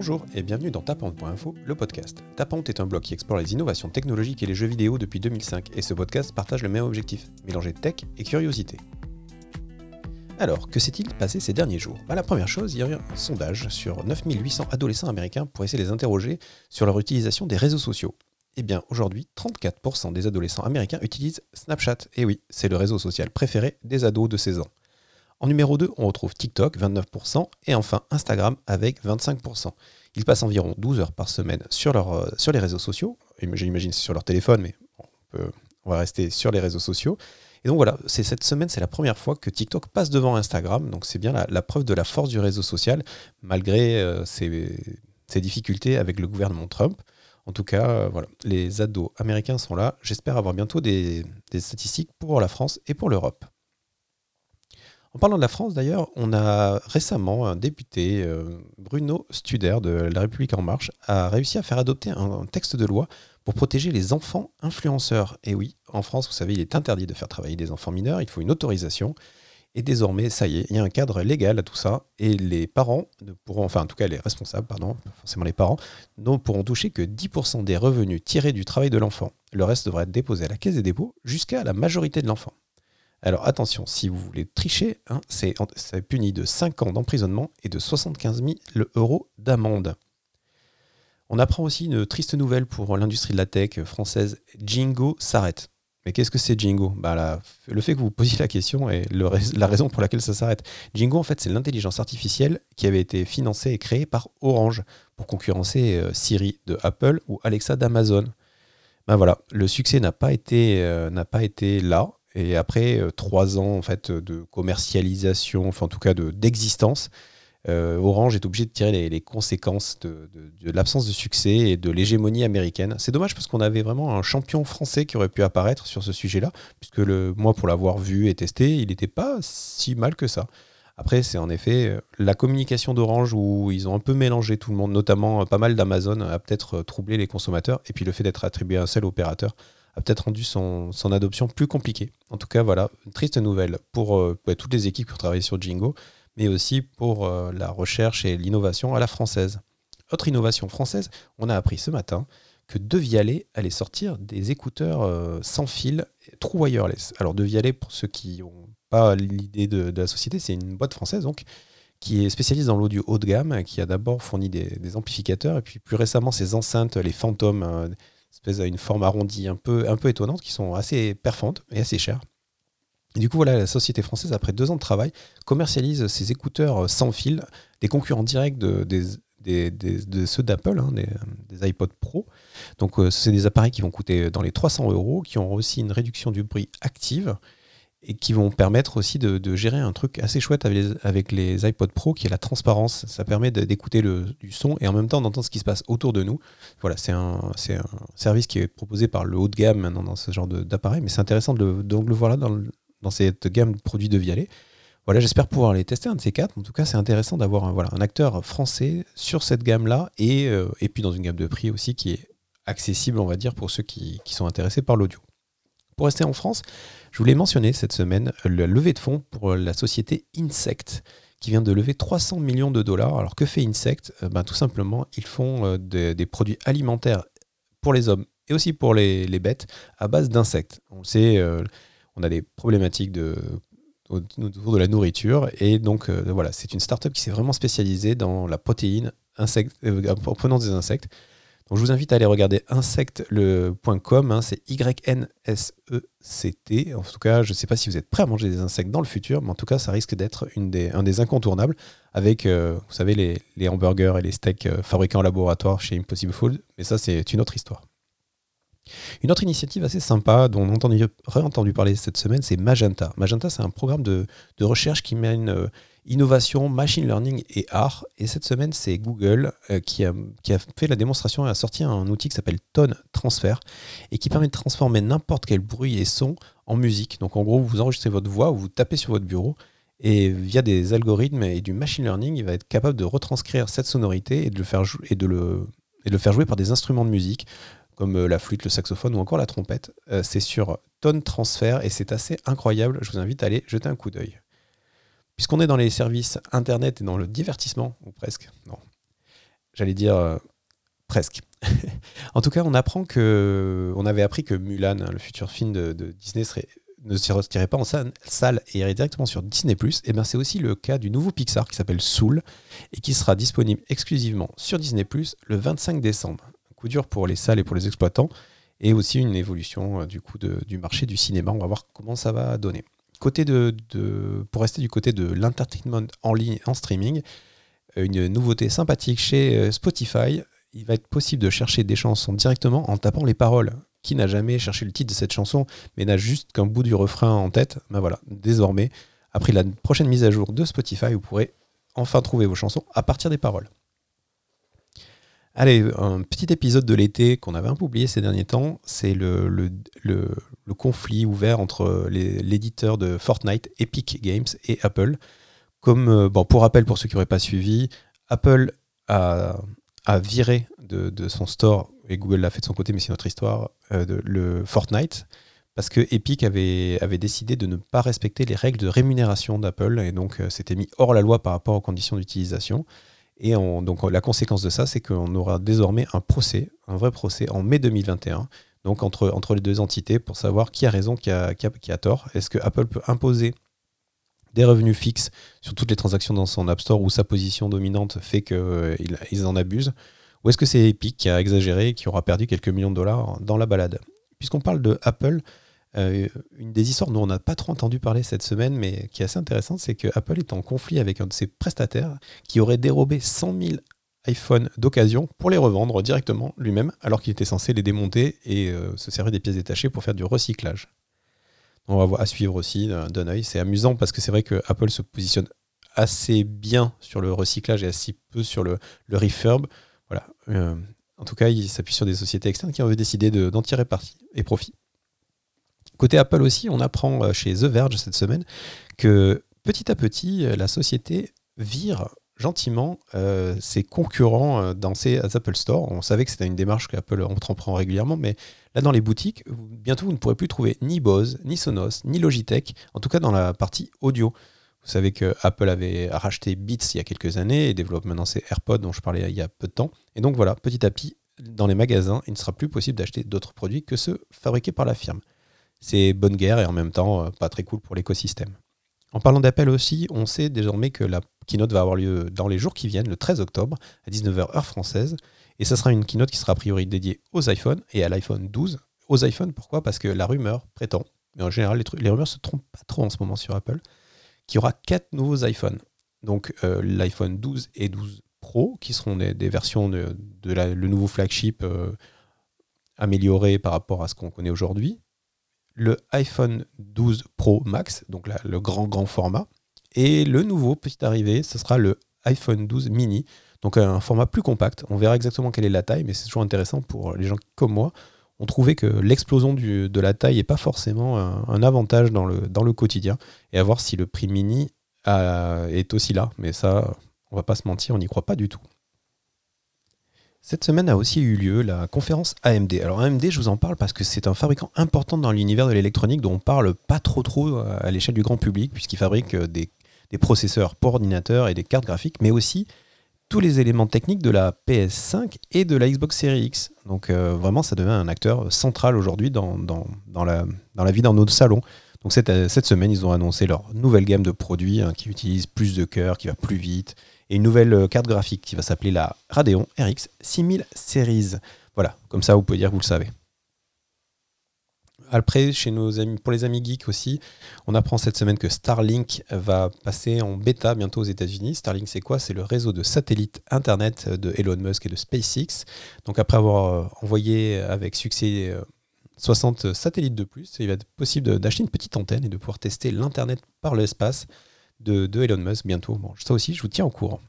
Bonjour et bienvenue dans Tapante.info, le podcast. Tapante est un blog qui explore les innovations technologiques et les jeux vidéo depuis 2005 et ce podcast partage le même objectif, mélanger tech et curiosité. Alors, que s'est-il passé ces derniers jours? Bah, La première chose, il y a eu un sondage sur 9800 adolescents américains pour essayer de les interroger sur leur utilisation des réseaux sociaux. Eh bien, aujourd'hui, 34% des adolescents américains utilisent Snapchat. Et oui, c'est le réseau social préféré des ados de 16 ans. En numéro 2, on retrouve TikTok, 29%, et enfin Instagram avec 25%. Ils passent environ 12 heures par semaine sur, euh, les réseaux sociaux. J'imagine sur leur téléphone, mais on, on, va rester sur les réseaux sociaux. Et donc voilà, c'est cette semaine, c'est la première fois que TikTok passe devant Instagram. Donc c'est bien la, preuve de la force du réseau social, malgré euh, ses, difficultés avec le gouvernement Trump. En tout cas, euh, voilà, les ados américains sont là. J'espère avoir bientôt des, statistiques pour la France et pour l'Europe. En parlant de la France, d'ailleurs, on a récemment un député, euh, Bruno Studer de La République En Marche, a réussi à faire adopter un, texte de loi pour protéger les enfants influenceurs. Et oui, en France, vous savez, il est interdit de faire travailler des enfants mineurs, il faut une autorisation. Et désormais, ça y est, il y a un cadre légal à tout ça, et les parents ne pourront, enfin en tout cas les responsables, pardon, forcément les parents, ne pourront toucher que 10% des revenus tirés du travail de l'enfant. Le reste devrait être déposé à la caisse des dépôts jusqu'à la majorité de l'enfant. Alors attention, si vous voulez tricher, hein, c'est puni de 5 ans d'emprisonnement et de 75 000 euros d'amende. On apprend aussi une triste nouvelle pour l'industrie de la tech française, Jingo s'arrête. Mais qu'est-ce que c'est Jingo? Bah, Le fait que vous posiez la question est la raison pour laquelle ça s'arrête. Jingo, en fait, c'est l'intelligence artificielle qui avait été financée et créée par Orange pour concurrencer euh, Siri de Apple ou Alexa d'Amazon. Ben voilà, le succès n'a pas, été, euh, n'a pas été là. Et après euh, trois ans en fait, de commercialisation, enfin en tout cas d'existence, euh, Orange est obligé de tirer les, conséquences de, l'absence de succès et de l'hégémonie américaine. C'est dommage parce qu'on avait vraiment un champion français qui aurait pu apparaître sur ce sujet-là, puisque le, moi, pour l'avoir vu et testé, il n'était pas si mal que ça. Après, c'est en effet euh, la communication d'Orange où ils ont un peu mélangé tout le monde, notamment pas mal d'Amazon, a peut-être troublé les consommateurs, et puis le fait d'être attribué à un seul opérateur peut-être rendu son, adoption plus compliquée. En tout cas, voilà, une triste nouvelle pour bah, toutes les équipes qui ont travaillé sur Jingo mais aussi pour euh, la recherche et l'innovation à la française. Autre innovation française, on a appris ce matin que De Vialet allait sortir des écouteurs euh, sans fil True Wireless. Alors De Vialet, pour ceux qui n'ont pas l'idée de, la société, c'est une boîte française donc qui est spécialisée dans l'audio haut de gamme, qui a d'abord fourni des, amplificateurs et puis plus récemment ces enceintes, les Phantom, euh, espèce à une forme arrondie un peu, étonnante, qui sont assez performantes et assez chères. Du coup, voilà, la société française, après deux ans de travail, commercialise ses écouteurs sans fil, des concurrents directs de, ceux d'Apple, hein, des, iPod Pro. Donc, euh, c'est des appareils qui vont coûter dans les 300 euros, qui ont aussi une réduction du bruit active et qui vont permettre aussi de, gérer un truc assez chouette avec les, iPod Pro, qui est la transparence. Ça permet d'écouter du son et en même temps d'entendre ce qui se passe autour de nous. Voilà, c'est un, service qui est proposé par le haut de gamme maintenant dans ce genre d'appareil, mais c'est intéressant de, le voir là dans cette gamme de produits de Vialet. Voilà, j'espère pouvoir les tester, un de ces quatre. En tout cas, c'est intéressant d'avoir un, voilà, un acteur français sur cette gamme-là et, euh, et puis dans une gamme de prix aussi qui est accessible, on va dire, pour ceux qui sont intéressés par l'audio. Pour rester en France, je voulais mentionner cette semaine la levée de fonds pour la société Insect qui vient de lever 300 millions de dollars. Alors que fait Insect? Euh, ben, Tout simplement, ils font euh, des, produits alimentaires pour les hommes et aussi pour les, bêtes à base d'insectes. On sait, on a des problématiques de, autour de la nourriture. Et donc, euh, voilà, c'est une startup qui s'est vraiment spécialisée dans la protéine insecte, euh, en prenant des insectes. Donc, je vous invite à aller regarder insecte.com, hein, c'est Y-N-S-E-C-T. En tout cas, je ne sais pas si vous êtes prêt à manger des insectes dans le futur, mais en tout cas, ça risque d'être un des incontournables avec, euh, vous savez, les, hamburgers et les steaks fabriqués en laboratoire chez Impossible Food. Mais ça, c'est une autre histoire. Une autre initiative assez sympa dont on a entendu, entendu parler cette semaine, c'est Magenta. Magenta, c'est un programme de, recherche qui mène euh, innovation, machine learning et art. Et cette semaine, c'est Google euh, qui, a, fait la démonstration et a sorti un outil qui s'appelle Tone Transfer et qui permet de transformer n'importe quel bruit et son en musique. Donc en gros, vous enregistrez votre voix ou vous tapez sur votre bureau et via des algorithmes et du machine learning, il va être capable de retranscrire cette sonorité et de le faire, et de le, faire jouer par des instruments de musique comme euh, la flûte, le saxophone ou encore la trompette. Euh, c'est sur Tone Transfer et c'est assez incroyable. Je vous invite à aller jeter un coup d'œil. Puisqu'on est dans les services Internet et dans le divertissement, ou presque, non. j'allais dire presque. en tout cas, on apprend que, on avait appris que Mulan, le futur film de, Disney, ne se retirait pas en salle, et irait directement sur Disney+. Et eh bien, c'est aussi le cas du nouveau Pixar qui s'appelle Soul et qui sera disponible exclusivement sur Disney+, le 25 décembre. Un coup dur pour les salles et pour les exploitants, et aussi une évolution euh, du coup du marché du cinéma. On va voir comment ça va donner. Côté de, pour rester du côté de l'entertainment en ligne, en streaming, une nouveauté sympathique chez euh, Spotify. Il va être possible de chercher des chansons directement en tapant les paroles. Qui n'a jamais cherché le titre de cette chanson, mais n'a juste qu'un bout du refrain en tête? Ben voilà, désormais, après la prochaine mise à jour de Spotify, vous pourrez enfin trouver vos chansons à partir des paroles. Allez, un petit épisode de l'été qu'on avait un peu oublié ces derniers temps, c'est le, conflit ouvert entre l'éditeur de Fortnite, Epic Games, et Apple. Comme, euh, bon, pour rappel, pour ceux qui n'auraient pas suivi, Apple a, viré de, son store, et Google l'a fait de son côté, mais c'est notre histoire, euh, de, le Fortnite, parce que Epic avait, décidé de ne pas respecter les règles de rémunération d'Apple, et donc euh, c'était mis hors la loi par rapport aux conditions d'utilisation. Et donc la conséquence de ça, c'est qu'on aura désormais un procès, un vrai procès en mai 2021, donc entre, entre les deux entités pour savoir qui a raison, qui a, qui a, tort. Est-ce que Apple peut imposer des revenus fixes sur toutes les transactions dans son App Store où sa position dominante fait qu'ils euh, en abusent? Ou est-ce que c'est Epic qui a exagéré et qui aura perdu quelques millions de dollars dans la balade? Puisqu'on parle de Apple, euh, une des histoires dont on n'a pas trop entendu parler cette semaine, mais qui est assez intéressante, c'est que Apple est en conflit avec un de ses prestataires qui aurait dérobé 100 000 iPhones d'occasion pour les revendre directement lui-même, alors qu'il était censé les démonter et euh, se servir des pièces détachées pour faire du recyclage. On va voir à suivre aussi d'un œil. C'est amusant parce que c'est vrai que Apple se positionne assez bien sur le recyclage et assez peu sur le, refurb. Voilà. Euh, en tout cas, il s'appuie sur des sociétés externes qui ont décidé d'en tirer parti et profit. Côté Apple aussi, on apprend euh, chez The Verge cette semaine que petit à petit, euh, la société vire gentiment euh, ses concurrents dans ses Apple Store. On savait que c'était une démarche qu'Apple entreprend régulièrement, mais là dans les boutiques, bientôt vous ne pourrez plus trouver ni Bose, ni Sonos, ni Logitech, en tout cas dans la partie audio. Vous savez que Apple avait racheté Beats il y a quelques années et développe maintenant ses AirPods dont je parlais il y a peu de temps. Et donc voilà, petit à petit, dans les magasins, il ne sera plus possible d'acheter d'autres produits que ceux fabriqués par la firme c'est bonne guerre et en même temps euh, pas très cool pour l'écosystème. En parlant d'Apple aussi, on sait désormais que la keynote va avoir lieu dans les jours qui viennent, le 13 octobre, à 19h heure française. Et ça sera une keynote qui sera a priori dédiée aux iPhones et à l'iPhone 12. Aux iPhones, pourquoi? Parce que la rumeur prétend, mais en général, les, les rumeurs se trompent pas trop en ce moment sur Apple, qu'il y aura quatre nouveaux iPhones. Donc euh, l'iPhone 12 et 12 Pro, qui seront des, versions de, le nouveau flagship euh, amélioré par rapport à ce qu'on connaît aujourd'hui le iPhone 12 Pro Max, donc le grand grand format, et le nouveau petit arrivé, ce sera le iPhone 12 mini, donc un format plus compact. On verra exactement quelle est la taille, mais c'est toujours intéressant pour les gens comme moi. On trouvait que l'explosion de la taille n'est pas forcément un, avantage dans le, dans le quotidien, et à voir si le prix mini est aussi là, mais ça, on va pas se mentir, on n'y croit pas du tout. Cette semaine a aussi eu lieu la conférence AMD. Alors AMD, je vous en parle parce que c'est un fabricant important dans l'univers de l'électronique dont on parle pas trop euh, à l'échelle du grand public puisqu'il fabrique euh, des, processeurs pour ordinateur et des cartes graphiques, mais aussi tous les éléments techniques de la PS5 et de la Xbox Series X. Donc euh, vraiment, ça devient un acteur central aujourd'hui dans, la, dans la vie dans nos salons. Donc cette, cette semaine, ils ont annoncé leur nouvelle gamme de produits hein, qui utilise plus de cœur, qui va plus vite, et une nouvelle euh, carte graphique qui va s'appeler la Radeon RX 6000 Series. Voilà, comme ça vous pouvez dire que vous le savez. Après, chez nos amis, pour les amis geeks aussi, on apprend cette semaine que Starlink va passer en bêta bientôt aux États-Unis. Starlink, c'est quoi? C'est le réseau de satellites Internet de Elon Musk et de SpaceX. Donc, après avoir euh, envoyé avec succès 60 euh, satellites de plus, il va être possible d'acheter une petite antenne et de pouvoir tester l'Internet par l'espace de, Elon Musk bientôt. Bon, ça aussi, je vous tiens au courant.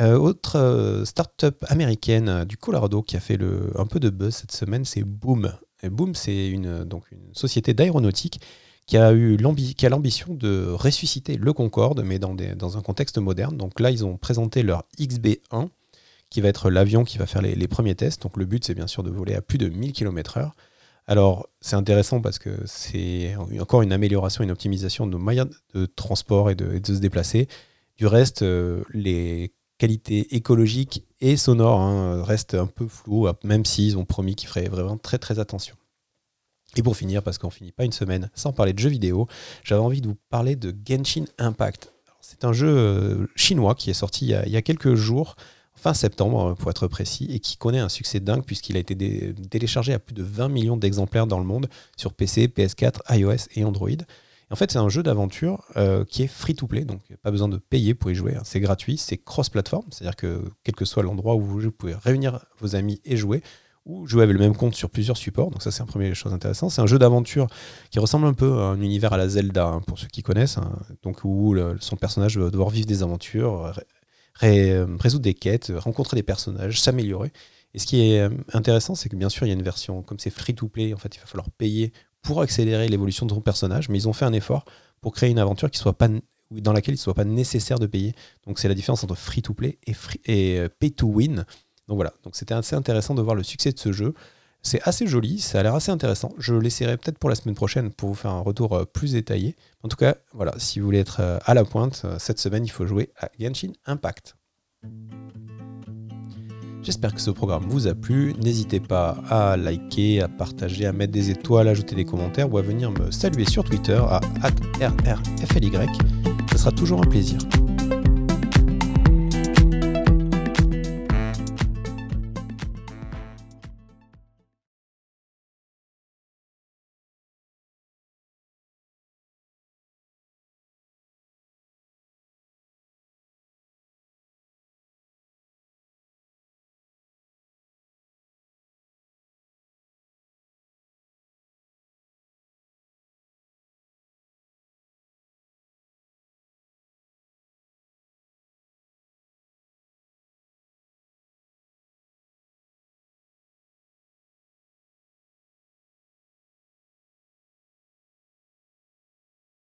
Euh, autre euh, start-up américaine euh, du Colorado qui a fait le, un peu de buzz cette semaine, c'est Boom. Et Boom, c'est une, donc une société d'aéronautique qui a eu qui a l'ambition de ressusciter le Concorde, mais dans, des, dans un contexte moderne. Donc là, ils ont présenté leur XB1, qui va être l'avion qui va faire les, les, premiers tests. Donc le but, c'est bien sûr de voler à plus de 1000 km/h. Alors, c'est intéressant parce que c'est encore une amélioration, une optimisation de nos moyens de transport et de, se déplacer. Du reste, euh, les qualité écologique et sonore hein, reste un peu flou, même s'ils ont promis qu'ils feraient vraiment très très attention. Et pour finir, parce qu'on finit pas une semaine sans parler de jeux vidéo, j'avais envie de vous parler de Genshin Impact. C'est un jeu euh, chinois qui est sorti il y, a, quelques jours, fin septembre pour être précis, et qui connaît un succès dingue puisqu'il a été téléchargé à plus de 20 millions d'exemplaires dans le monde sur PC, PS4, iOS et Android. en fait, c'est un jeu d'aventure euh, qui est free to play, donc pas besoin de payer pour y jouer. Hein. C'est gratuit, c'est cross-platform, c'est-à-dire que quel que soit l'endroit où vous jouez, vous pouvez réunir vos amis et jouer ou jouer avec le même compte sur plusieurs supports. Donc ça, c'est un premier chose intéressante. C'est un jeu d'aventure qui ressemble un peu à un univers à la Zelda, hein, pour ceux qui connaissent. Hein. donc où son personnage va devoir vivre des aventures, résoudre des quêtes, rencontrer des personnages, s'améliorer. Et ce qui est euh, intéressant, c'est que bien sûr, il y a une version, comme c'est free-to-play, en fait, il va falloir payer pour accélérer l'évolution de ton personnage, mais ils ont fait un effort pour créer une aventure qui soit pas dans laquelle il ne soit pas nécessaire de payer. Donc c'est la différence entre free-to-play et, et euh, pay-to-win. Donc voilà, donc c'était assez intéressant de voir le succès de ce jeu. C'est assez joli, ça a l'air assez intéressant. Je l'essaierai peut-être pour la semaine prochaine pour vous faire un retour euh, plus détaillé. En tout cas, voilà, si vous voulez être euh, à la pointe, euh, cette semaine, il faut jouer à Genshin Impact. J'espère que ce programme vous a plu. N'hésitez pas à liker, à partager, à mettre des étoiles, à ajouter des commentaires ou à venir me saluer sur Twitter à RRFLY. Ce sera toujours un plaisir.